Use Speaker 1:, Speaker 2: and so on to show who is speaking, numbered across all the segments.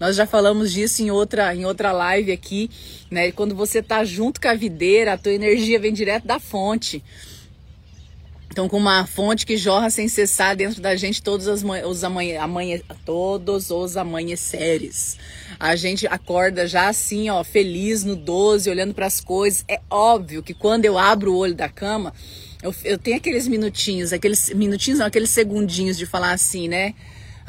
Speaker 1: Nós já falamos disso em outra, em outra live aqui, né? Quando você tá junto com a videira, a tua energia vem direto da fonte. Então, com uma fonte que jorra sem cessar dentro da gente todos os, os, amanhã, amanhã, todos os amanheceres. A gente acorda já assim, ó, feliz no 12, olhando para as coisas. É óbvio que quando eu abro o olho da cama, eu, eu tenho aqueles minutinhos, aqueles minutinhos, não, aqueles segundinhos de falar assim, né?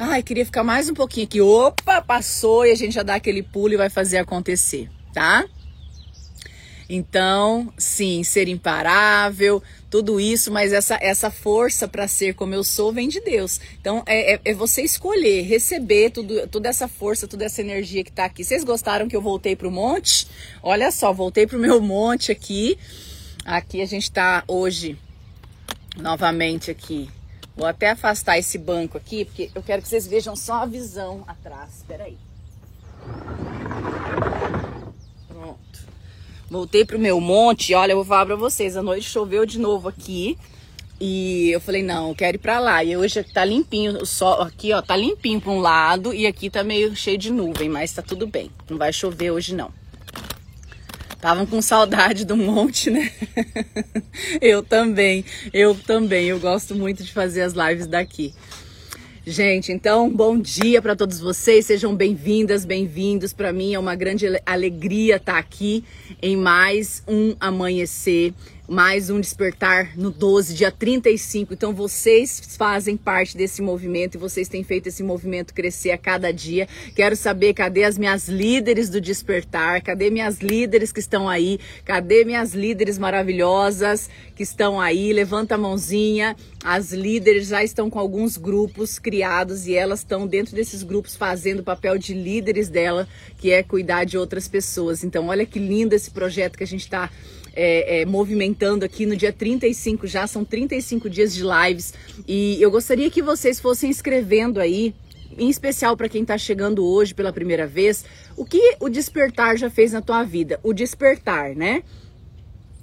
Speaker 1: Ai, queria ficar mais um pouquinho aqui. Opa, passou e a gente já dá aquele pulo e vai fazer acontecer, tá? Então, sim, ser imparável, tudo isso, mas essa, essa força para ser como eu sou vem de Deus. Então, é, é, é, você escolher, receber tudo, toda essa força, toda essa energia que está aqui. Vocês gostaram que eu voltei para o monte? Olha só, voltei para o meu monte aqui. Aqui a gente está hoje, novamente aqui. Vou até afastar esse banco aqui, porque eu quero que vocês vejam só a visão atrás. Espera aí. Pronto. Voltei pro meu monte. Olha, eu vou falar pra vocês. A noite choveu de novo aqui. E eu falei, não, eu quero ir pra lá. E hoje tá limpinho, o sol aqui, ó, tá limpinho pra um lado e aqui tá meio cheio de nuvem, mas tá tudo bem. Não vai chover hoje não. Estavam com saudade do monte, né? eu também, eu também. Eu gosto muito de fazer as lives daqui. Gente, então, bom dia para todos vocês. Sejam bem-vindas, bem-vindos. Para mim é uma grande alegria estar aqui em mais um amanhecer mais um despertar no 12, dia 35. Então vocês fazem parte desse movimento e vocês têm feito esse movimento crescer a cada dia. Quero saber cadê as minhas líderes do despertar? Cadê minhas líderes que estão aí? Cadê minhas líderes maravilhosas que estão aí? Levanta a mãozinha. As líderes já estão com alguns grupos criados e elas estão dentro desses grupos fazendo o papel de líderes dela, que é cuidar de outras pessoas. Então, olha que lindo esse projeto que a gente está é, é, movimentando aqui no dia 35, já são 35 dias de lives. E eu gostaria que vocês fossem escrevendo aí, em especial para quem está chegando hoje pela primeira vez, o que o despertar já fez na tua vida. O despertar, né?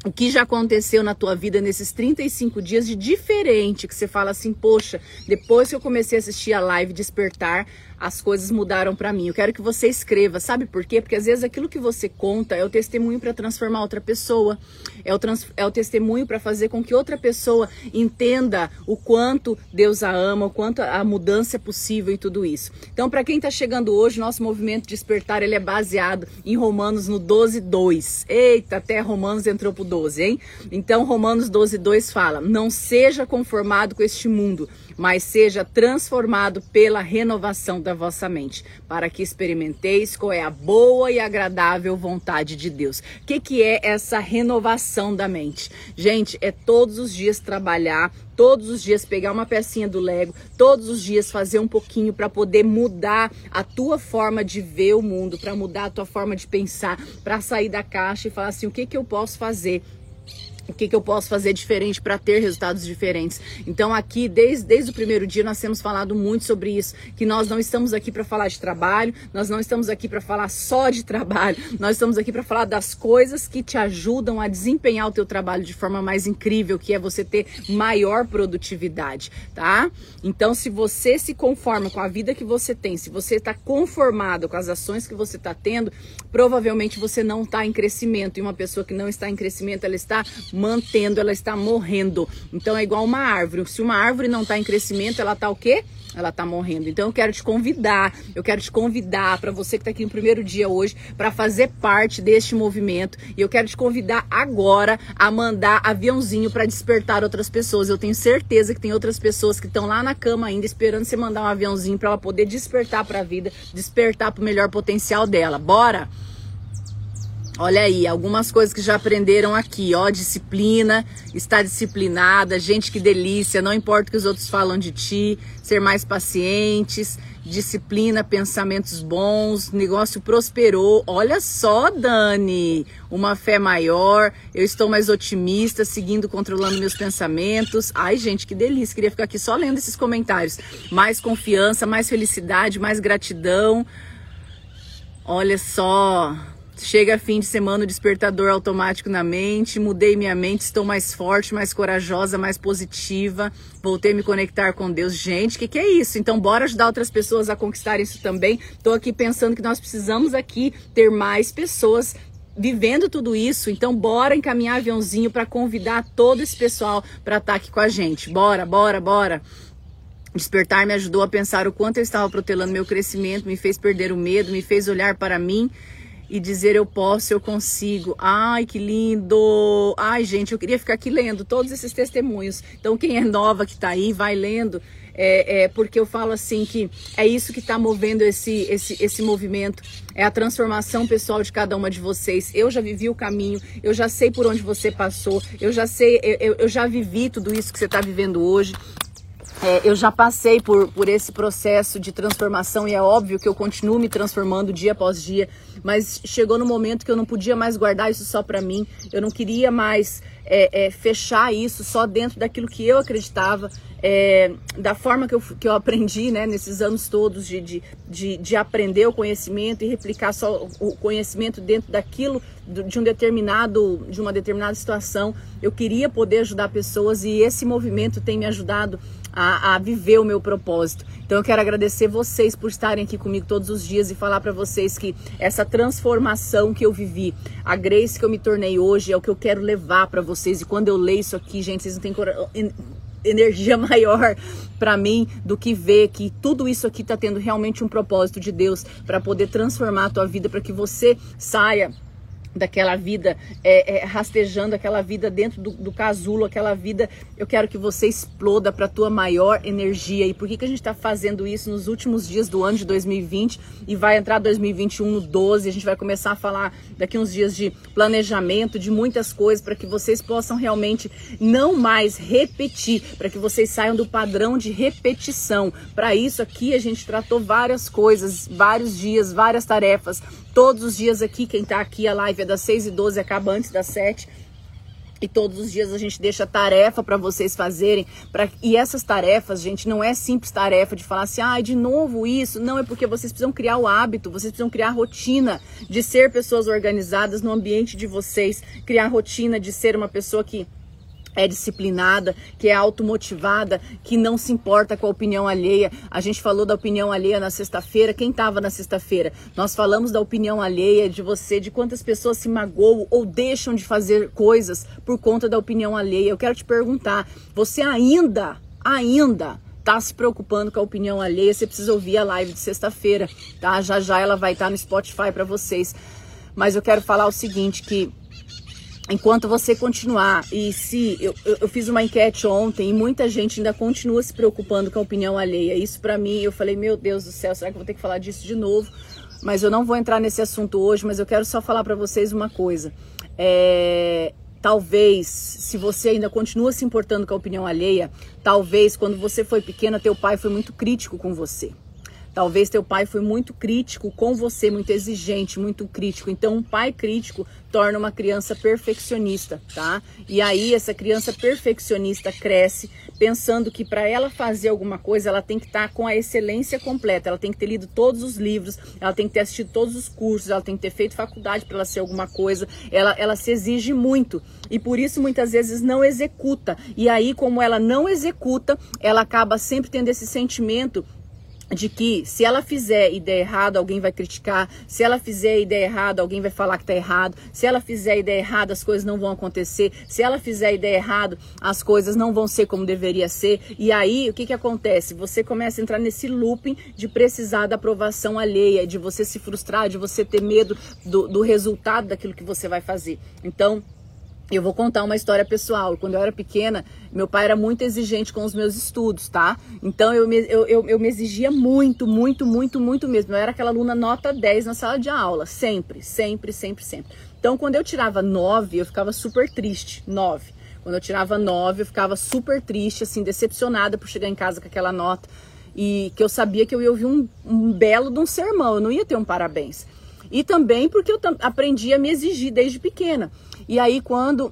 Speaker 1: O que já aconteceu na tua vida nesses 35 dias de diferente, que você fala assim, poxa, depois que eu comecei a assistir a live Despertar, as coisas mudaram para mim. Eu quero que você escreva, sabe por quê? Porque às vezes aquilo que você conta é o testemunho para transformar outra pessoa, é o, trans, é o testemunho para fazer com que outra pessoa entenda o quanto Deus a ama, o quanto a mudança é possível e tudo isso. Então, para quem está chegando hoje, nosso movimento Despertar ele é baseado em Romanos no 12, 2. Eita, até Romanos entrou pro 12, hein? Então, Romanos 12, 2 fala: Não seja conformado com este mundo mas seja transformado pela renovação da vossa mente, para que experimenteis qual é a boa e agradável vontade de Deus. O que, que é essa renovação da mente? Gente, é todos os dias trabalhar todos os dias pegar uma pecinha do Lego, todos os dias fazer um pouquinho para poder mudar a tua forma de ver o mundo, para mudar a tua forma de pensar, para sair da caixa e falar assim, o que que eu posso fazer o que, que eu posso fazer diferente para ter resultados diferentes. Então, aqui, desde, desde o primeiro dia, nós temos falado muito sobre isso: que nós não estamos aqui para falar de trabalho, nós não estamos aqui para falar só de trabalho, nós estamos aqui para falar das coisas que te ajudam a desempenhar o teu trabalho de forma mais incrível, que é você ter maior produtividade, tá? Então, se você se conforma com a vida que você tem, se você está conformado com as ações que você está tendo, provavelmente você não está em crescimento. E uma pessoa que não está em crescimento, ela está mantendo, ela está morrendo. Então é igual uma árvore. Se uma árvore não está em crescimento, ela está o quê? ela tá morrendo. Então eu quero te convidar, eu quero te convidar para você que tá aqui no primeiro dia hoje para fazer parte deste movimento e eu quero te convidar agora a mandar aviãozinho para despertar outras pessoas. Eu tenho certeza que tem outras pessoas que estão lá na cama ainda esperando você mandar um aviãozinho para ela poder despertar para a vida, despertar para o melhor potencial dela. Bora? Olha aí, algumas coisas que já aprenderam aqui, ó, disciplina, estar disciplinada, gente que delícia, não importa o que os outros falam de ti, ser mais pacientes, disciplina, pensamentos bons, negócio prosperou. Olha só, Dani, uma fé maior, eu estou mais otimista, seguindo, controlando meus pensamentos. Ai, gente, que delícia, queria ficar aqui só lendo esses comentários. Mais confiança, mais felicidade, mais gratidão. Olha só, Chega fim de semana, o despertador automático na mente, mudei minha mente, estou mais forte, mais corajosa, mais positiva, voltei a me conectar com Deus. Gente, o que, que é isso? Então, bora ajudar outras pessoas a conquistar isso também. Estou aqui pensando que nós precisamos aqui ter mais pessoas vivendo tudo isso. Então, bora encaminhar aviãozinho para convidar todo esse pessoal para estar tá aqui com a gente. Bora, bora, bora. Despertar me ajudou a pensar o quanto eu estava protelando meu crescimento, me fez perder o medo, me fez olhar para mim e dizer eu posso, eu consigo. Ai, que lindo! Ai, gente, eu queria ficar aqui lendo todos esses testemunhos. Então, quem é nova que está aí, vai lendo. É, é, porque eu falo assim que é isso que está movendo esse, esse, esse movimento, é a transformação pessoal de cada uma de vocês. Eu já vivi o caminho, eu já sei por onde você passou, eu já sei, eu, eu já vivi tudo isso que você está vivendo hoje. É, eu já passei por, por esse processo de transformação e é óbvio que eu continuo me transformando dia após dia, mas chegou no momento que eu não podia mais guardar isso só para mim, eu não queria mais é, é, fechar isso só dentro daquilo que eu acreditava, é, da forma que eu, que eu aprendi né, nesses anos todos de, de, de, de, aprender o conhecimento e replicar só o conhecimento dentro daquilo, de um determinado, de uma determinada situação. Eu queria poder ajudar pessoas e esse movimento tem me ajudado a, a, viver o meu propósito. Então eu quero agradecer vocês por estarem aqui comigo todos os dias e falar para vocês que essa transformação que eu vivi, a grace que eu me tornei hoje é o que eu quero levar para vocês. E quando eu leio isso aqui, gente, vocês não têm energia maior para mim do que ver que tudo isso aqui está tendo realmente um propósito de Deus para poder transformar a tua vida, para que você saia daquela vida é, é, rastejando aquela vida dentro do, do, casulo, aquela vida. Eu quero que você exploda para a tua maior energia. E por que, que a gente está fazendo isso nos últimos dias do ano de 2020 e vai entrar 2021 no 12? A gente vai começar a falar daqui uns dias de planejamento, de muitas coisas para que vocês possam realmente não mais repetir, para que vocês saiam do padrão de repetição. Para isso aqui a gente tratou várias coisas, vários dias, várias tarefas Todos os dias aqui, quem tá aqui, a live é das 6 e 12 acaba antes das 7. E todos os dias a gente deixa tarefa para vocês fazerem. Pra... E essas tarefas, gente, não é simples tarefa de falar assim, ah, de novo isso. Não, é porque vocês precisam criar o hábito, vocês precisam criar rotina de ser pessoas organizadas no ambiente de vocês. Criar rotina de ser uma pessoa que é disciplinada, que é automotivada, que não se importa com a opinião alheia. A gente falou da opinião alheia na sexta-feira. Quem estava na sexta-feira? Nós falamos da opinião alheia de você, de quantas pessoas se magoam ou deixam de fazer coisas por conta da opinião alheia. Eu quero te perguntar, você ainda, ainda está se preocupando com a opinião alheia? Você precisa ouvir a live de sexta-feira, tá? Já já ela vai estar tá no Spotify para vocês. Mas eu quero falar o seguinte que enquanto você continuar, e se eu, eu, fiz uma enquete ontem e muita gente ainda continua se preocupando com a opinião alheia, isso para mim, eu falei, meu Deus do céu, será que eu vou ter que falar disso de novo? Mas eu não vou entrar nesse assunto hoje, mas eu quero só falar para vocês uma coisa. É, talvez, se você ainda continua se importando com a opinião alheia, talvez quando você foi pequena, teu pai foi muito crítico com você. Talvez teu pai foi muito crítico com você, muito exigente, muito crítico. Então, um pai crítico torna uma criança perfeccionista, tá? E aí essa criança perfeccionista cresce pensando que para ela fazer alguma coisa, ela tem que estar tá com a excelência completa, ela tem que ter lido todos os livros, ela tem que ter assistido todos os cursos, ela tem que ter feito faculdade para ela ser alguma coisa. Ela ela se exige muito e por isso muitas vezes não executa. E aí como ela não executa, ela acaba sempre tendo esse sentimento de que se ela fizer ideia errada, alguém vai criticar, se ela fizer ideia errada, alguém vai falar que tá errado, se ela fizer ideia errada, as coisas não vão acontecer, se ela fizer ideia errada, as coisas não vão ser como deveria ser. E aí, o que que acontece? Você começa a entrar nesse looping de precisar da aprovação alheia, de você se frustrar, de você ter medo do, do resultado daquilo que você vai fazer. Então, eu vou contar uma história pessoal. Quando eu era pequena, meu pai era muito exigente com os meus estudos, tá? Então eu me, eu, eu, eu me exigia muito, muito, muito, muito mesmo. Eu era aquela aluna nota 10 na sala de aula. Sempre, sempre, sempre, sempre. Então quando eu tirava 9, eu ficava super triste. 9. Quando eu tirava 9, eu ficava super triste, assim, decepcionada por chegar em casa com aquela nota. E que eu sabia que eu ia ouvir um, um belo de um sermão, eu não ia ter um parabéns. E também porque eu aprendi a me exigir desde pequena. E aí, quando,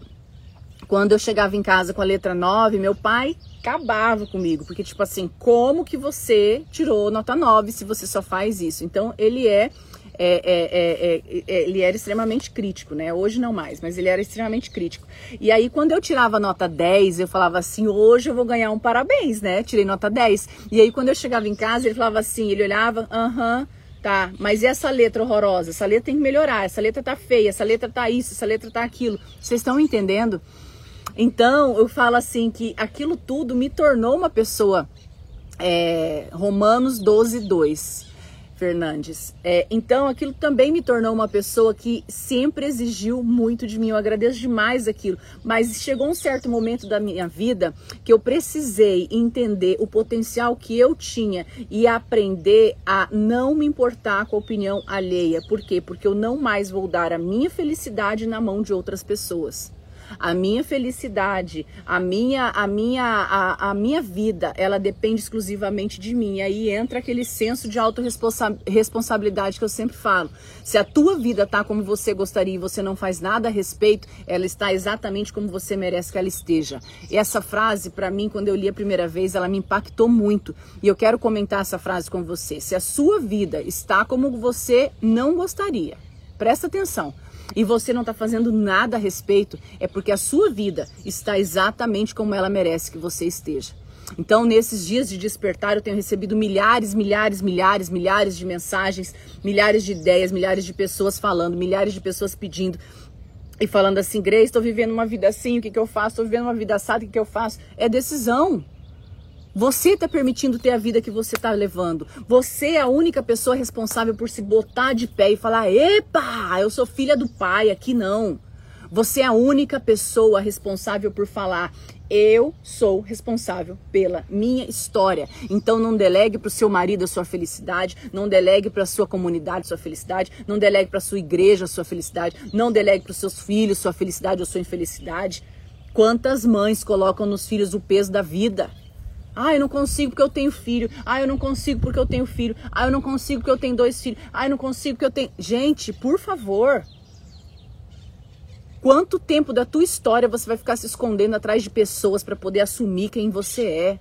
Speaker 1: quando eu chegava em casa com a letra 9, meu pai acabava comigo, porque tipo assim, como que você tirou nota 9 se você só faz isso? Então, ele é é, é, é, ele era extremamente crítico, né? Hoje não mais, mas ele era extremamente crítico. E aí, quando eu tirava nota 10, eu falava assim: hoje eu vou ganhar um parabéns, né? Tirei nota 10. E aí, quando eu chegava em casa, ele falava assim: ele olhava, aham. Tá, mas essa letra horrorosa? Essa letra tem que melhorar, essa letra tá feia, essa letra tá isso, essa letra tá aquilo. Vocês estão entendendo? Então, eu falo assim que aquilo tudo me tornou uma pessoa. É, Romanos 12, 2. Fernandes. É, então, aquilo também me tornou uma pessoa que sempre exigiu muito de mim. Eu agradeço demais aquilo. Mas chegou um certo momento da minha vida que eu precisei entender o potencial que eu tinha e aprender a não me importar com a opinião alheia. Por quê? Porque eu não mais vou dar a minha felicidade na mão de outras pessoas a minha felicidade, a minha, a minha, a, a minha vida, ela depende exclusivamente de mim. E aí entra aquele senso de autorresponsabilidade que eu sempre falo. Se a tua vida tá como você gostaria e você não faz nada a respeito, ela está exatamente como você merece que ela esteja. E essa frase, para mim, quando eu li a primeira vez, ela me impactou muito. E eu quero comentar essa frase com você. Se a sua vida está como você não gostaria, presta atenção e você não está fazendo nada a respeito, é porque a sua vida está exatamente como ela merece que você esteja. Então, nesses dias de despertar, eu tenho recebido milhares, milhares, milhares, milhares de mensagens, milhares de ideias, milhares de pessoas falando, milhares de pessoas pedindo e falando assim: Grace, estou vivendo uma vida assim, o que, que eu faço? Estou vivendo uma vida assada, o que, que eu faço? É decisão. Você está permitindo ter a vida que você está levando. Você é a única pessoa responsável por se botar de pé e falar: Epa, eu sou filha do pai. Aqui não. Você é a única pessoa responsável por falar: eu sou responsável pela minha história. Então não delegue para o seu marido a sua felicidade, não delegue para a sua comunidade a sua felicidade, não delegue para a sua igreja a sua felicidade, não delegue para os seus filhos sua felicidade ou sua infelicidade. Quantas mães colocam nos filhos o peso da vida? Ah, eu não consigo porque eu tenho filho. Ah, eu não consigo porque eu tenho filho. Ah, eu não consigo porque eu tenho dois filhos. Ah, eu não consigo porque eu tenho. Gente, por favor. Quanto tempo da tua história você vai ficar se escondendo atrás de pessoas para poder assumir quem você é?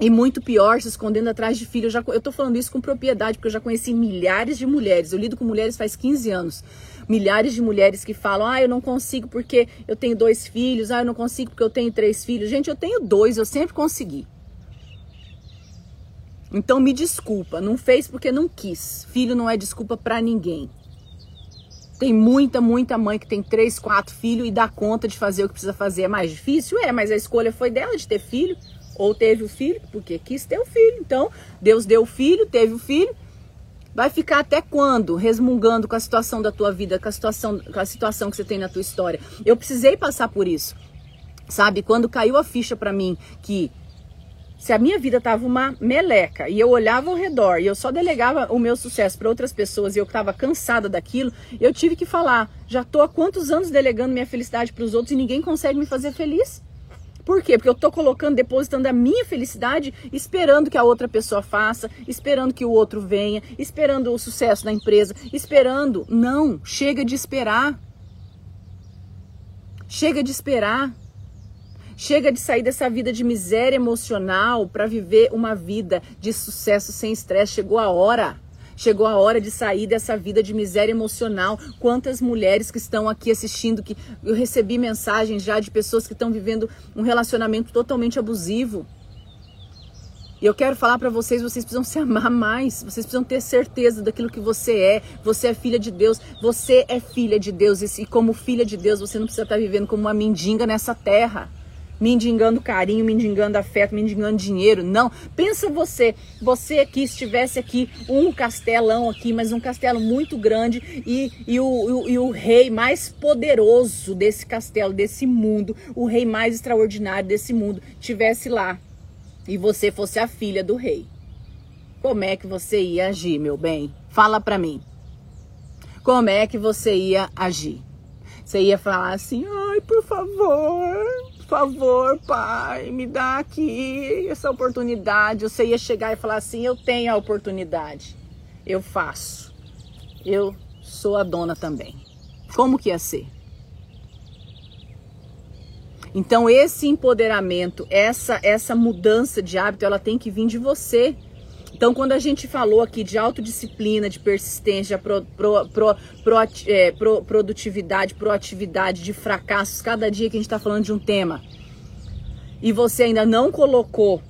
Speaker 1: E muito pior, se escondendo atrás de filhos. Eu, já, eu tô falando isso com propriedade, porque eu já conheci milhares de mulheres. Eu lido com mulheres faz 15 anos. Milhares de mulheres que falam: ah, eu não consigo porque eu tenho dois filhos. Ah, eu não consigo porque eu tenho três filhos. Gente, eu tenho dois, eu sempre consegui. Então me desculpa, não fez porque não quis. Filho não é desculpa para ninguém. Tem muita, muita mãe que tem três, quatro filhos e dá conta de fazer o que precisa fazer. É mais difícil? É, mas a escolha foi dela de ter filho ou teve o filho, porque quis ter o filho. Então, Deus deu o filho, teve o filho. Vai ficar até quando resmungando com a situação da tua vida, com a situação, com a situação que você tem na tua história? Eu precisei passar por isso. Sabe, quando caiu a ficha para mim que se a minha vida tava uma meleca e eu olhava ao redor e eu só delegava o meu sucesso para outras pessoas e eu estava cansada daquilo, eu tive que falar, já tô há quantos anos delegando minha felicidade para os outros e ninguém consegue me fazer feliz? Por quê? Porque eu estou colocando, depositando a minha felicidade, esperando que a outra pessoa faça, esperando que o outro venha, esperando o sucesso da empresa, esperando. Não, chega de esperar. Chega de esperar. Chega de sair dessa vida de miséria emocional para viver uma vida de sucesso sem estresse. Chegou a hora. Chegou a hora de sair dessa vida de miséria emocional. Quantas mulheres que estão aqui assistindo que eu recebi mensagens já de pessoas que estão vivendo um relacionamento totalmente abusivo. E eu quero falar para vocês, vocês precisam se amar mais, vocês precisam ter certeza daquilo que você é. Você é filha de Deus, você é filha de Deus e como filha de Deus, você não precisa estar vivendo como uma mendiga nessa terra mendigando carinho, mendigando afeto, mendigando dinheiro. Não. Pensa você, você que estivesse aqui, um castelão aqui, mas um castelo muito grande e, e, o, e o rei mais poderoso desse castelo, desse mundo, o rei mais extraordinário desse mundo, tivesse lá e você fosse a filha do rei. Como é que você ia agir, meu bem? Fala pra mim. Como é que você ia agir? Você ia falar assim: ai, por favor, favor, pai, me dá aqui essa oportunidade. Você ia chegar e falar assim: eu tenho a oportunidade, eu faço, eu sou a dona também. Como que ia ser? Então esse empoderamento, essa essa mudança de hábito, ela tem que vir de você. Então, quando a gente falou aqui de autodisciplina, de persistência, pro, pro, pro, pro, é, pro, produtividade, proatividade, de fracassos, cada dia que a gente está falando de um tema, e você ainda não colocou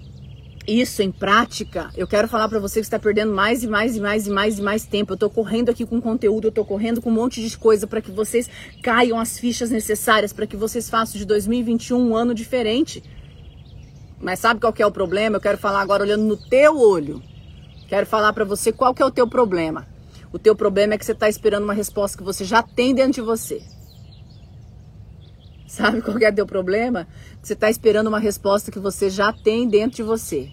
Speaker 1: isso em prática, eu quero falar para você que está perdendo mais e mais e mais e mais e mais tempo. Eu estou correndo aqui com conteúdo, eu estou correndo com um monte de coisa para que vocês caiam as fichas necessárias para que vocês façam de 2021 um ano diferente. Mas sabe qual é o problema? Eu quero falar agora olhando no teu olho. Quero falar para você qual que é o teu problema. O teu problema é que você está esperando uma resposta que você já tem dentro de você. Sabe qual que é o teu problema? Você está esperando uma resposta que você já tem dentro de você.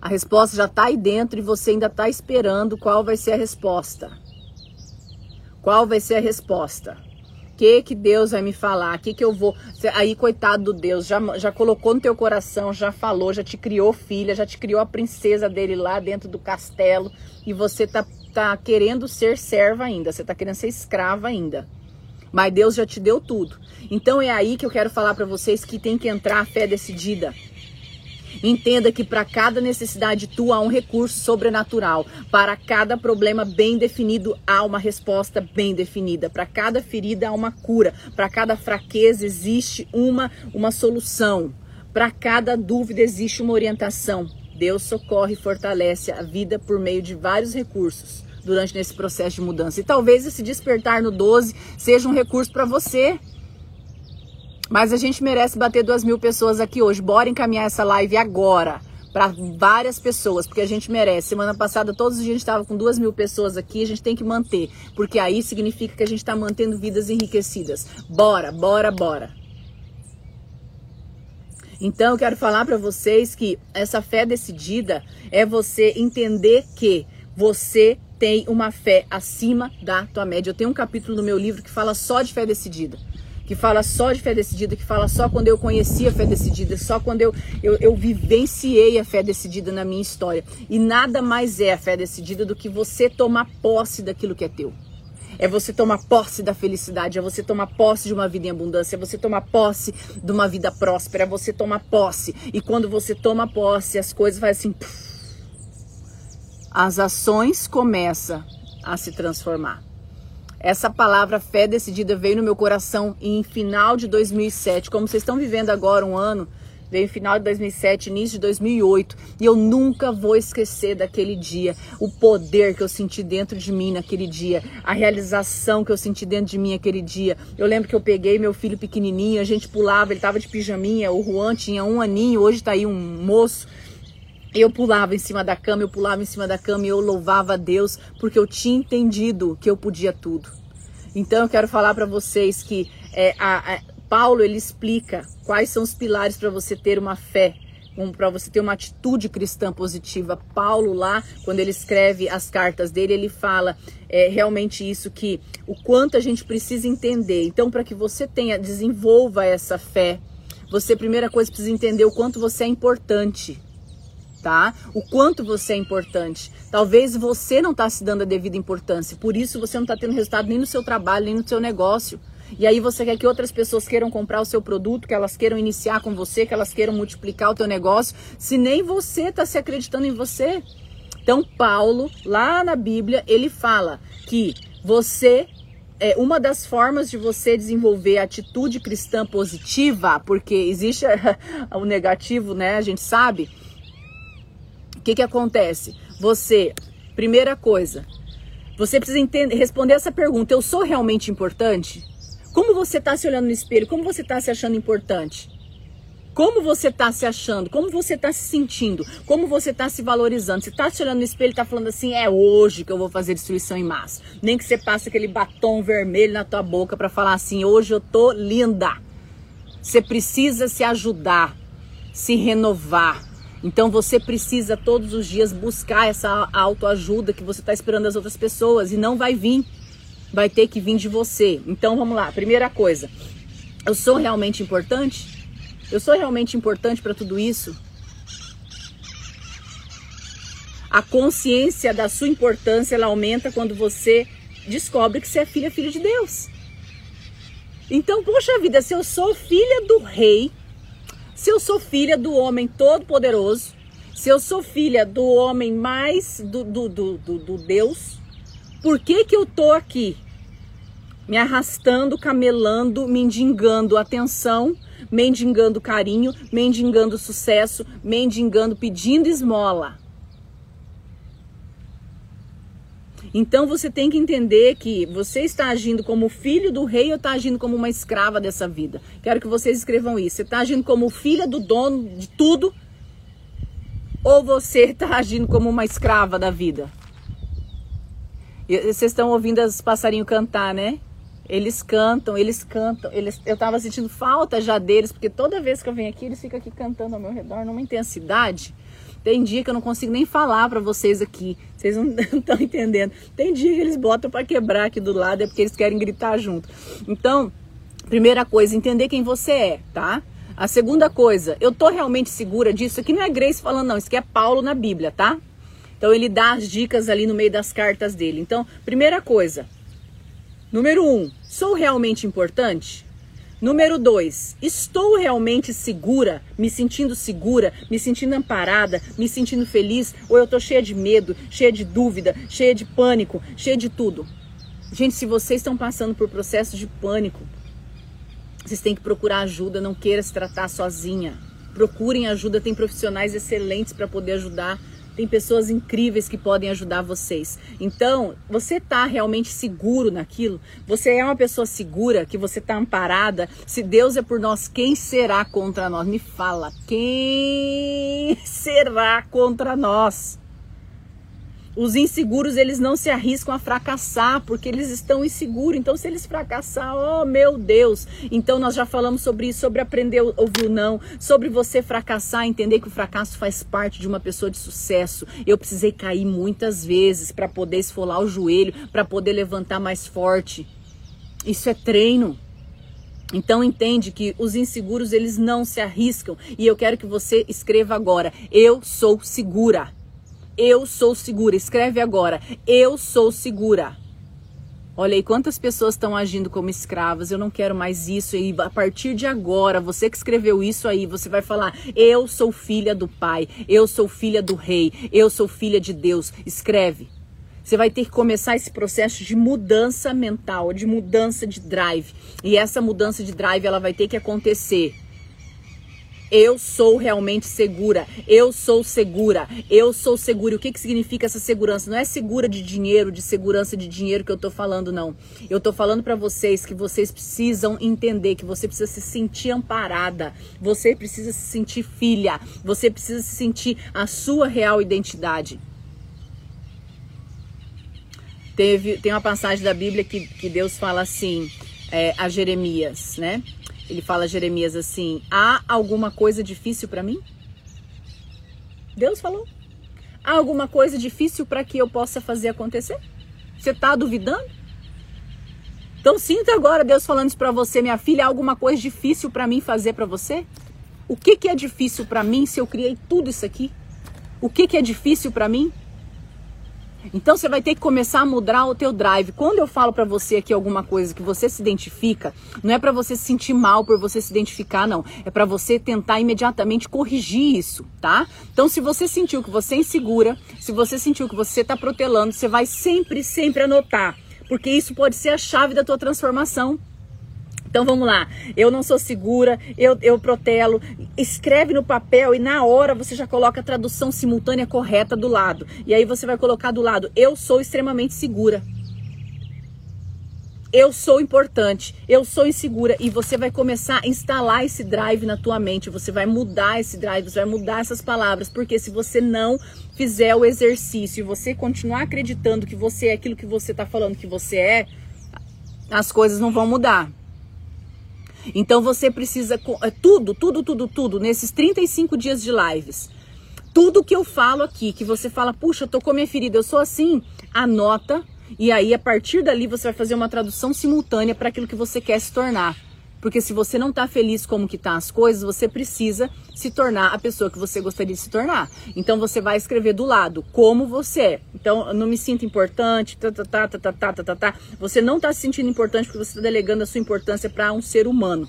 Speaker 1: A resposta já está aí dentro e você ainda está esperando qual vai ser a resposta. Qual vai ser a resposta? Que que Deus vai me falar? O que que eu vou... Aí, coitado do Deus, já, já colocou no teu coração, já falou, já te criou filha, já te criou a princesa dele lá dentro do castelo e você tá, tá querendo ser serva ainda, você tá querendo ser escrava ainda. Mas Deus já te deu tudo. Então é aí que eu quero falar para vocês que tem que entrar a fé decidida. Entenda que para cada necessidade tua há um recurso sobrenatural. Para cada problema bem definido há uma resposta bem definida. Para cada ferida há uma cura. Para cada fraqueza existe uma uma solução. Para cada dúvida existe uma orientação. Deus socorre e fortalece a vida por meio de vários recursos durante esse processo de mudança. E talvez esse despertar no 12 seja um recurso para você. Mas a gente merece bater duas mil pessoas aqui hoje. Bora encaminhar essa live agora para várias pessoas, porque a gente merece. Semana passada, todos os dias a gente estava com duas mil pessoas aqui, a gente tem que manter, porque aí significa que a gente está mantendo vidas enriquecidas. Bora, bora, bora. Então eu quero falar para vocês que essa fé decidida é você entender que você tem uma fé acima da tua média. Eu tenho um capítulo no meu livro que fala só de fé decidida que fala só de fé decidida, que fala só quando eu conheci a fé decidida, só quando eu, eu, eu vivenciei a fé decidida na minha história. E nada mais é a fé decidida do que você tomar posse daquilo que é teu. É você tomar posse da felicidade, é você tomar posse de uma vida em abundância, é você tomar posse de uma vida próspera, é você tomar posse. E quando você toma posse, as coisas vai assim. As ações começam a se transformar. Essa palavra fé decidida veio no meu coração em final de 2007. Como vocês estão vivendo agora um ano, veio final de 2007, início de 2008, e eu nunca vou esquecer daquele dia, o poder que eu senti dentro de mim naquele dia, a realização que eu senti dentro de mim aquele dia. Eu lembro que eu peguei meu filho pequenininho, a gente pulava, ele tava de pijaminha, o Juan tinha um aninho, hoje tá aí um moço. Eu pulava em cima da cama, eu pulava em cima da cama e eu louvava a Deus porque eu tinha entendido que eu podia tudo. Então eu quero falar para vocês que é, a, a, Paulo ele explica quais são os pilares para você ter uma fé, para você ter uma atitude cristã positiva. Paulo lá, quando ele escreve as cartas dele, ele fala é, realmente isso que o quanto a gente precisa entender. Então para que você tenha, desenvolva essa fé, você primeira coisa precisa entender o quanto você é importante tá? O quanto você é importante. Talvez você não está se dando a devida importância, por isso você não está tendo resultado nem no seu trabalho, nem no seu negócio. E aí você quer que outras pessoas queiram comprar o seu produto, que elas queiram iniciar com você, que elas queiram multiplicar o teu negócio, se nem você está se acreditando em você. Então Paulo, lá na Bíblia, ele fala que você é uma das formas de você desenvolver atitude cristã positiva, porque existe o negativo, né? A gente sabe que, que acontece? Você, primeira coisa, você precisa entender, responder essa pergunta: eu sou realmente importante? Como você está se olhando no espelho? Como você está se achando importante? Como você está se achando? Como você está se sentindo? Como você está se valorizando? Você está se olhando no espelho e está falando assim: é hoje que eu vou fazer destruição em massa. Nem que você passe aquele batom vermelho na tua boca para falar assim: hoje eu tô linda. Você precisa se ajudar, se renovar, então você precisa todos os dias buscar essa autoajuda que você está esperando das outras pessoas e não vai vir. Vai ter que vir de você. Então vamos lá. Primeira coisa, eu sou realmente importante? Eu sou realmente importante para tudo isso? A consciência da sua importância ela aumenta quando você descobre que você é filha, filho de Deus. Então, poxa vida, se eu sou filha do rei, se eu sou filha do homem todo-poderoso, Se eu sou filha do homem mais do, do, do, do, do Deus, por que, que eu tô aqui? Me arrastando, camelando, mendigando atenção, mendigando carinho, mendigando sucesso, mendigando, pedindo esmola. Então você tem que entender que você está agindo como filho do rei ou está agindo como uma escrava dessa vida. Quero que vocês escrevam isso. Você está agindo como filha do dono de tudo ou você está agindo como uma escrava da vida? E vocês estão ouvindo os passarinhos cantar, né? Eles cantam, eles cantam. Eles, eu estava sentindo falta já deles, porque toda vez que eu venho aqui, eles ficam aqui cantando ao meu redor numa intensidade. Tem dia que eu não consigo nem falar para vocês aqui. Vocês não estão entendendo. Tem dia que eles botam para quebrar aqui do lado, é porque eles querem gritar junto. Então, primeira coisa, entender quem você é, tá? A segunda coisa, eu tô realmente segura disso. Aqui não é Grace falando, não. Isso aqui é Paulo na Bíblia, tá? Então ele dá as dicas ali no meio das cartas dele. Então, primeira coisa. Número um, sou realmente importante? Número dois, estou realmente segura, me sentindo segura, me sentindo amparada, me sentindo feliz? Ou eu tô cheia de medo, cheia de dúvida, cheia de pânico, cheia de tudo? Gente, se vocês estão passando por processo de pânico, vocês têm que procurar ajuda, não queira se tratar sozinha. Procurem ajuda, tem profissionais excelentes para poder ajudar. Tem pessoas incríveis que podem ajudar vocês. Então, você está realmente seguro naquilo? Você é uma pessoa segura, que você está amparada? Se Deus é por nós, quem será contra nós? Me fala, quem será contra nós? Os inseguros, eles não se arriscam a fracassar porque eles estão inseguros. Então, se eles fracassar, oh meu Deus. Então, nós já falamos sobre isso, sobre aprender a ouvir o não, sobre você fracassar, entender que o fracasso faz parte de uma pessoa de sucesso. Eu precisei cair muitas vezes para poder esfolar o joelho, para poder levantar mais forte. Isso é treino. Então entende que os inseguros eles não se arriscam e eu quero que você escreva agora: eu sou segura. Eu sou segura. Escreve agora. Eu sou segura. Olha aí quantas pessoas estão agindo como escravas. Eu não quero mais isso. E a partir de agora, você que escreveu isso aí, você vai falar: Eu sou filha do Pai. Eu sou filha do Rei. Eu sou filha de Deus. Escreve. Você vai ter que começar esse processo de mudança mental, de mudança de drive. E essa mudança de drive ela vai ter que acontecer eu sou realmente segura. Eu sou segura. Eu sou segura. O que, que significa essa segurança? Não é segura de dinheiro, de segurança de dinheiro que eu tô falando, não. Eu tô falando para vocês que vocês precisam entender que você precisa se sentir amparada. Você precisa se sentir filha. Você precisa se sentir a sua real identidade. Teve, tem uma passagem da Bíblia que, que Deus fala assim é, a Jeremias, né? Ele fala a Jeremias assim: há alguma coisa difícil para mim? Deus falou. Há alguma coisa difícil para que eu possa fazer acontecer? Você está duvidando? Então sinta agora Deus falando isso para você, minha filha, há alguma coisa difícil para mim fazer para você? O que, que é difícil para mim se eu criei tudo isso aqui? O que, que é difícil para mim? Então você vai ter que começar a mudar o teu drive. Quando eu falo para você aqui alguma coisa que você se identifica, não é para você se sentir mal por você se identificar, não. É para você tentar imediatamente corrigir isso, tá? Então se você sentiu que você é insegura, se você sentiu que você tá protelando, você vai sempre, sempre anotar, porque isso pode ser a chave da tua transformação. Então vamos lá, eu não sou segura, eu, eu protelo. Escreve no papel e na hora você já coloca a tradução simultânea correta do lado. E aí você vai colocar do lado, eu sou extremamente segura. Eu sou importante, eu sou insegura e você vai começar a instalar esse drive na tua mente, você vai mudar esse drive, você vai mudar essas palavras, porque se você não fizer o exercício e você continuar acreditando que você é aquilo que você está falando que você é, as coisas não vão mudar. Então você precisa é, tudo, tudo, tudo, tudo nesses 35 dias de lives. Tudo que eu falo aqui, que você fala, puxa, tocou minha ferida, eu sou assim, anota e aí a partir dali você vai fazer uma tradução simultânea para aquilo que você quer se tornar. Porque se você não está feliz como que tá as coisas, você precisa se tornar a pessoa que você gostaria de se tornar. Então você vai escrever do lado como você é. Então, não me sinto importante, tá, tá, tá, tá, tá, tá, tá, tá. Você não está se sentindo importante porque você está delegando a sua importância para um ser humano.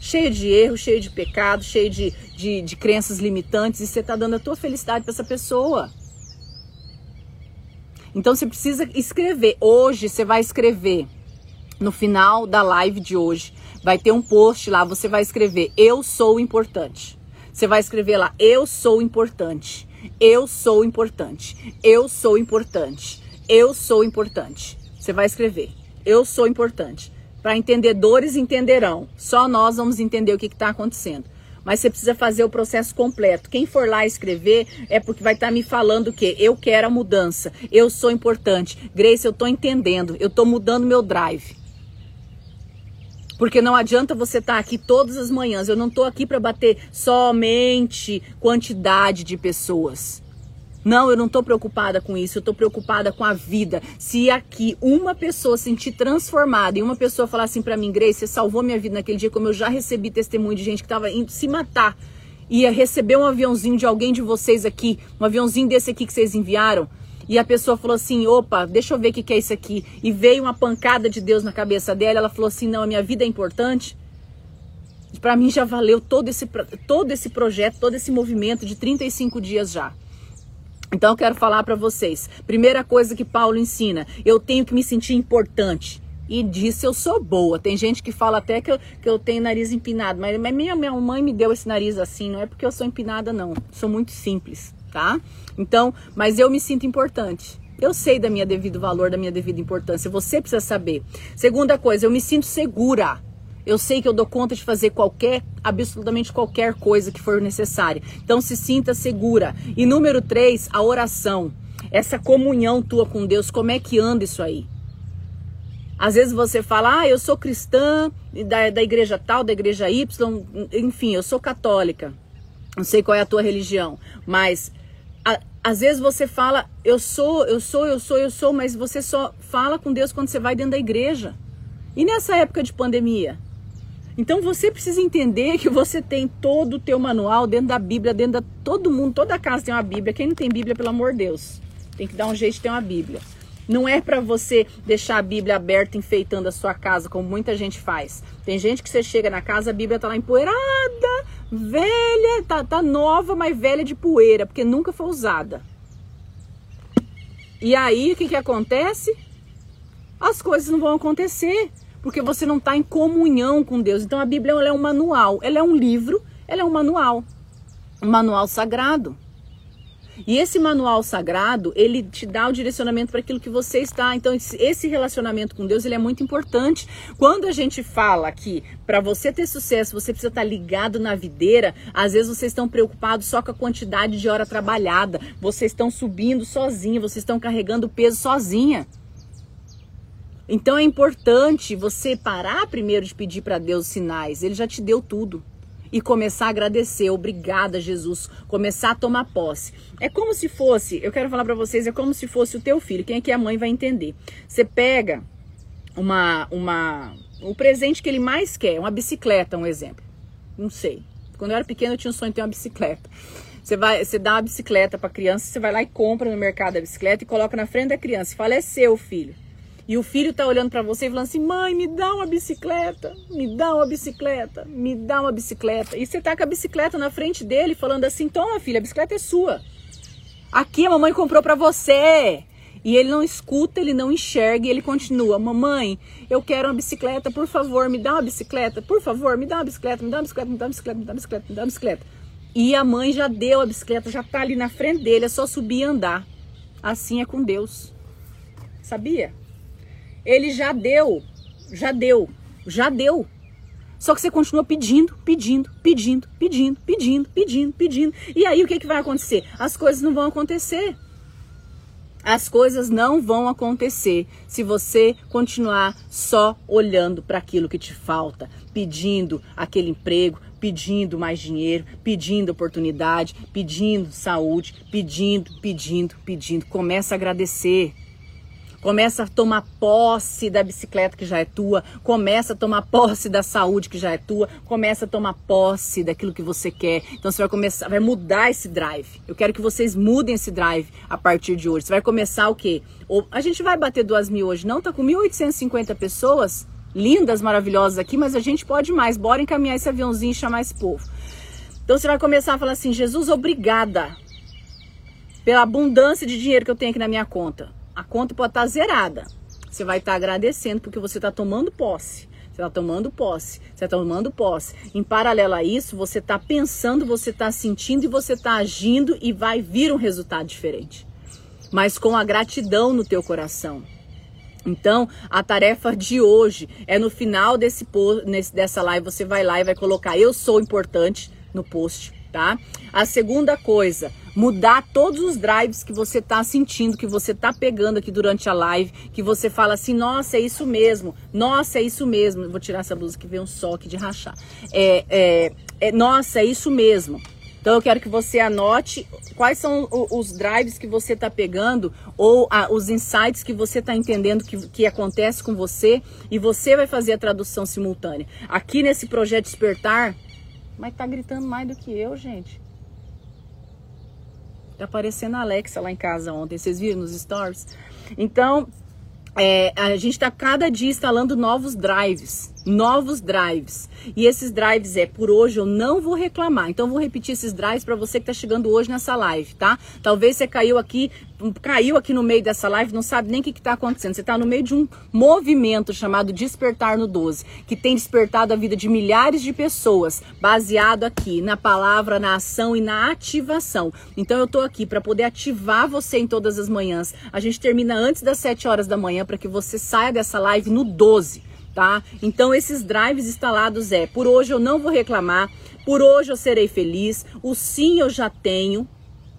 Speaker 1: cheio de erros, cheio de pecado, cheio de, de, de crenças limitantes, e você está dando a tua felicidade para essa pessoa. Então você precisa escrever. Hoje você vai escrever no final da live de hoje. Vai ter um post lá, você vai escrever eu sou importante. Você vai escrever lá eu sou importante. Eu sou importante. Eu sou importante. Eu sou importante. Você vai escrever eu sou importante. Para entendedores entenderão. Só nós vamos entender o que está acontecendo mas você precisa fazer o processo completo. Quem for lá escrever é porque vai estar tá me falando o quê? Eu quero a mudança, eu sou importante. Grace, eu estou entendendo, eu estou mudando meu drive. Porque não adianta você estar tá aqui todas as manhãs. Eu não estou aqui para bater somente quantidade de pessoas. Não, eu não estou preocupada com isso, eu estou preocupada com a vida. Se aqui uma pessoa se sentir transformada e uma pessoa falar assim para mim, Grace, você salvou minha vida naquele dia, como eu já recebi testemunho de gente que estava indo se matar, ia receber um aviãozinho de alguém de vocês aqui, um aviãozinho desse aqui que vocês enviaram, e a pessoa falou assim: opa, deixa eu ver o que, que é isso aqui. E veio uma pancada de Deus na cabeça dela. Ela falou assim: não, a minha vida é importante. Para mim já valeu todo esse, todo esse projeto, todo esse movimento de 35 dias já. Então eu quero falar para vocês. Primeira coisa que Paulo ensina, eu tenho que me sentir importante. E disse eu sou boa. Tem gente que fala até que eu, que eu tenho nariz empinado, mas, mas minha, minha mãe me deu esse nariz assim, não é porque eu sou empinada não. Sou muito simples, tá? Então, mas eu me sinto importante. Eu sei da minha devido valor, da minha devida importância. Você precisa saber. Segunda coisa, eu me sinto segura. Eu sei que eu dou conta de fazer qualquer, absolutamente qualquer coisa que for necessária. Então se sinta segura. E número três, a oração. Essa comunhão tua com Deus, como é que anda isso aí? Às vezes você fala, ah, eu sou cristã da, da igreja tal, da igreja Y, enfim, eu sou católica. Não sei qual é a tua religião, mas às vezes você fala, eu sou, eu sou, eu sou, eu sou, mas você só fala com Deus quando você vai dentro da igreja. E nessa época de pandemia? Então você precisa entender que você tem todo o teu manual dentro da Bíblia, dentro da todo mundo, toda casa tem uma Bíblia. Quem não tem Bíblia, pelo amor de Deus, tem que dar um jeito de ter uma Bíblia. Não é para você deixar a Bíblia aberta enfeitando a sua casa, como muita gente faz. Tem gente que você chega na casa, a Bíblia tá lá empoeirada, velha, tá, tá nova, mas velha de poeira, porque nunca foi usada. E aí, o que que acontece? As coisas não vão acontecer porque você não está em comunhão com Deus. Então a Bíblia é um manual, ela é um livro, ela é um manual, um manual sagrado. E esse manual sagrado, ele te dá o direcionamento para aquilo que você está. Então, esse relacionamento com Deus, ele é muito importante. Quando a gente fala que para você ter sucesso, você precisa estar tá ligado na videira, às vezes vocês estão preocupados só com a quantidade de hora trabalhada. Vocês estão subindo sozinha, vocês estão carregando peso sozinha. Então é importante você parar primeiro de pedir para Deus sinais. Ele já te deu tudo. E começar a agradecer, obrigada Jesus, começar a tomar posse. É como se fosse, eu quero falar para vocês, é como se fosse o teu filho. Quem é que é a mãe vai entender. Você pega uma uma o presente que ele mais quer, uma bicicleta, um exemplo. Não sei. Quando eu era pequena eu tinha um sonho de ter uma bicicleta. Você vai, você dá uma bicicleta para criança, você vai lá e compra no mercado a bicicleta e coloca na frente da criança fala: "É seu, filho". E o filho tá olhando para você e falando assim: mãe, me dá uma bicicleta, me dá uma bicicleta, me dá uma bicicleta. E você tá com a bicicleta na frente dele falando assim: toma, filha, a bicicleta é sua. Aqui a mamãe comprou para você. E ele não escuta, ele não enxerga e ele continua: Mamãe, eu quero uma bicicleta, por favor, me dá uma bicicleta, por favor, me dá uma bicicleta, me dá uma bicicleta, me dá uma bicicleta, me dá uma bicicleta, me dá uma bicicleta. E a mãe já deu a bicicleta, já tá ali na frente dele, é só subir e andar. Assim é com Deus. Sabia? Ele já deu, já deu, já deu. Só que você continua pedindo, pedindo, pedindo, pedindo, pedindo, pedindo, pedindo. E aí o que, que vai acontecer? As coisas não vão acontecer. As coisas não vão acontecer se você continuar só olhando para aquilo que te falta, pedindo aquele emprego, pedindo mais dinheiro, pedindo oportunidade, pedindo saúde, pedindo, pedindo, pedindo. Começa a agradecer. Começa a tomar posse da bicicleta que já é tua, começa a tomar posse da saúde que já é tua, começa a tomar posse daquilo que você quer. Então você vai começar, vai mudar esse drive. Eu quero que vocês mudem esse drive a partir de hoje. Você vai começar o quê? A gente vai bater duas mil hoje, não? Tá com 1.850 pessoas lindas, maravilhosas aqui, mas a gente pode mais. Bora encaminhar esse aviãozinho e chamar esse povo. Então você vai começar a falar assim: Jesus, obrigada pela abundância de dinheiro que eu tenho aqui na minha conta. A conta pode estar zerada. Você vai estar agradecendo porque você está tomando posse. Você está tomando posse, você está tomando posse. Em paralelo a isso, você está pensando, você está sentindo e você está agindo e vai vir um resultado diferente. Mas com a gratidão no teu coração. Então, a tarefa de hoje é no final desse nesse, dessa live, você vai lá e vai colocar eu sou importante no post, tá? A segunda coisa, mudar todos os drives que você tá sentindo, que você tá pegando aqui durante a live, que você fala assim, nossa, é isso mesmo, nossa, é isso mesmo. Vou tirar essa blusa que vem um sol aqui de rachar. É, é, é, nossa, é isso mesmo. Então eu quero que você anote quais são os drives que você está pegando ou a, os insights que você está entendendo que, que acontece com você e você vai fazer a tradução simultânea. Aqui nesse projeto Despertar, mas tá gritando mais do que eu, gente. Tá aparecendo a Alexa lá em casa ontem, vocês viram nos stories? Então, é, a gente está cada dia instalando novos drives, novos drives. E esses drives é por hoje eu não vou reclamar. Então vou repetir esses drives para você que está chegando hoje nessa live, tá? Talvez você caiu aqui, caiu aqui no meio dessa live, não sabe nem o que está acontecendo. Você está no meio de um movimento chamado Despertar no 12, que tem despertado a vida de milhares de pessoas, baseado aqui na palavra, na ação e na ativação. Então eu estou aqui para poder ativar você em todas as manhãs. A gente termina antes das 7 horas da manhã para que você saia dessa live no 12 tá? Então esses drives instalados é, por hoje eu não vou reclamar, por hoje eu serei feliz, o sim eu já tenho,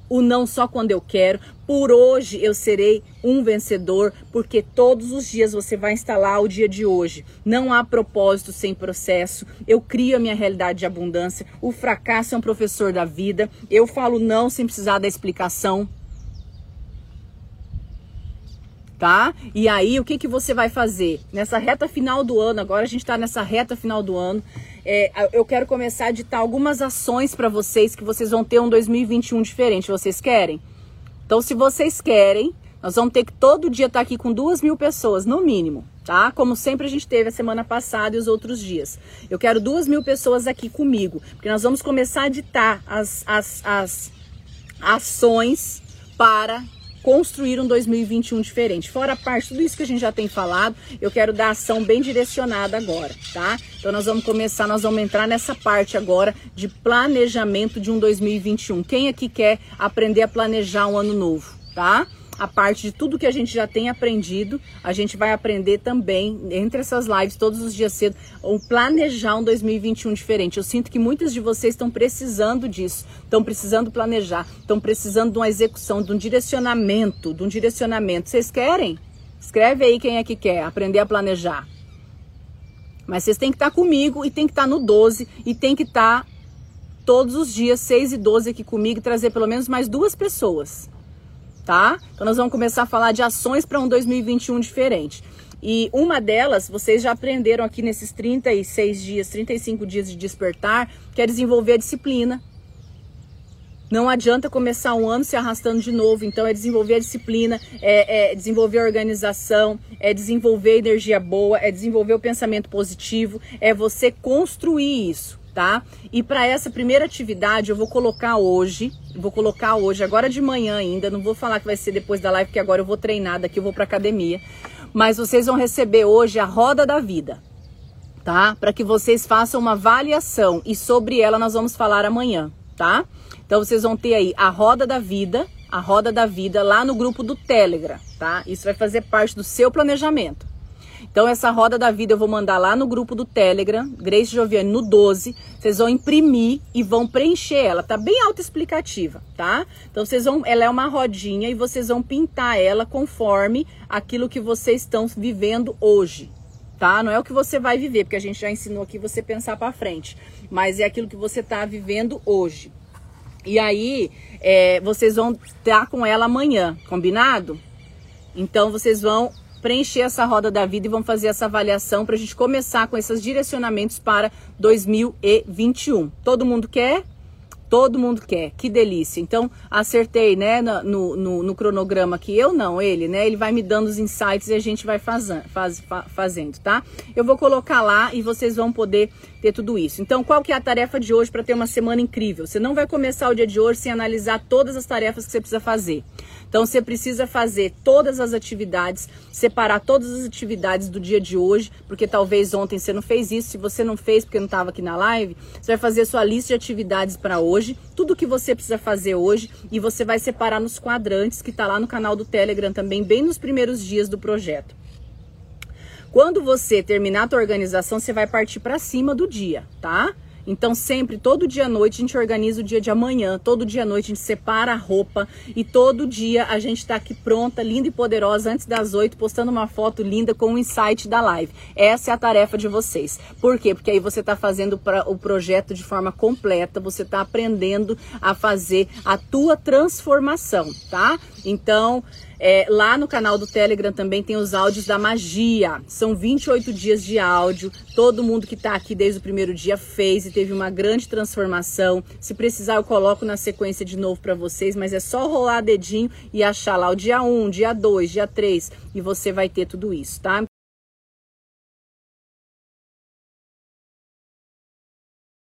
Speaker 1: o não só quando eu quero. Por hoje eu serei um vencedor, porque todos os dias você vai instalar o dia de hoje. Não há propósito sem processo. Eu crio a minha realidade de abundância. O fracasso é um professor da vida. Eu falo não sem precisar da explicação tá? E aí, o que, que você vai fazer? Nessa reta final do ano, agora a gente está nessa reta final do ano, é, eu quero começar a ditar algumas ações para vocês que vocês vão ter um 2021 diferente. Vocês querem? Então, se vocês querem, nós vamos ter que todo dia estar tá aqui com duas mil pessoas, no mínimo, tá? Como sempre a gente teve a semana passada e os outros dias. Eu quero duas mil pessoas aqui comigo, porque nós vamos começar a ditar as, as, as ações para construir um 2021 diferente. Fora a parte tudo isso que a gente já tem falado, eu quero dar ação bem direcionada agora, tá? Então nós vamos começar, nós vamos entrar nessa parte agora de planejamento de um 2021. Quem aqui quer aprender a planejar um ano novo, tá? A parte de tudo que a gente já tem aprendido, a gente vai aprender também, entre essas lives, todos os dias cedo, um planejar um 2021 diferente. Eu sinto que muitas de vocês estão precisando disso, estão precisando planejar, estão precisando de uma execução, de um direcionamento, de um direcionamento. Vocês querem? Escreve aí quem é que quer aprender a planejar. Mas vocês têm que estar comigo e tem que estar no 12 e tem que estar todos os dias, 6 e 12 aqui comigo e trazer pelo menos mais duas pessoas tá? Então nós vamos começar a falar de ações para um 2021 diferente. E uma delas, vocês já aprenderam aqui nesses 36 dias, 35 dias de despertar, que é desenvolver a disciplina. Não adianta começar um ano se arrastando de novo. Então, é desenvolver a disciplina, é, é, desenvolver a organização, é desenvolver energia boa, é desenvolver o pensamento positivo, é você construir isso tá? E para essa primeira atividade eu vou colocar hoje, vou colocar hoje, agora de manhã ainda, não vou falar que vai ser depois da live, porque agora eu vou treinar, daqui eu vou para academia. Mas vocês vão receber hoje a roda da vida, tá? Para que vocês façam uma avaliação e sobre ela nós vamos falar amanhã, tá? Então vocês vão ter aí a roda da vida, a roda da vida lá no grupo do Telegram, tá? Isso vai fazer parte do seu planejamento. Então, essa roda da vida eu vou mandar lá no grupo do Telegram, Grace Joviane, no 12. Vocês vão imprimir e vão preencher ela. Tá bem autoexplicativa, tá? Então, vocês vão. Ela é uma rodinha e vocês vão pintar ela conforme aquilo que vocês estão vivendo hoje. Tá? Não é o que você vai viver, porque a gente já ensinou aqui você pensar para frente, mas é aquilo que você está vivendo hoje. E aí, é, vocês vão estar com ela amanhã, combinado? Então, vocês vão preencher essa roda da vida e vamos fazer essa avaliação para a gente começar com esses direcionamentos para 2021. Todo mundo quer? Todo mundo quer, que delícia. Então, acertei, né, no, no, no, cronograma aqui. Eu não, ele, né? Ele vai me dando os insights e a gente vai fazendo, faz, fazendo, tá? Eu vou colocar lá e vocês vão poder ter tudo isso. Então, qual que é a tarefa de hoje para ter uma semana incrível? Você não vai começar o dia de hoje sem analisar todas as tarefas que você precisa fazer. Então você precisa fazer todas as atividades, separar todas as atividades do dia de hoje, porque talvez ontem você não fez isso. Se você não fez porque não estava aqui na live, você vai fazer sua lista de atividades para hoje, tudo que você precisa fazer hoje e você vai separar nos quadrantes que está lá no canal do Telegram também, bem nos primeiros dias do projeto. Quando você terminar a tua organização, você vai partir para cima do dia, tá? Então, sempre, todo dia à noite, a gente organiza o dia de amanhã, todo dia à noite a gente separa a roupa e todo dia a gente tá aqui pronta, linda e poderosa, antes das oito, postando uma foto linda com o insight da live. Essa é a tarefa de vocês. Por quê? Porque aí você tá fazendo o projeto de forma completa, você tá aprendendo a fazer a tua transformação, tá? Então, é, lá no canal do Telegram também tem os áudios da magia. São 28 dias de áudio. Todo mundo que está aqui desde o primeiro dia fez e teve uma grande transformação. Se precisar, eu coloco na sequência de novo para vocês, mas é só rolar dedinho e achar lá o dia 1, dia 2, dia 3 e você vai ter tudo isso, tá?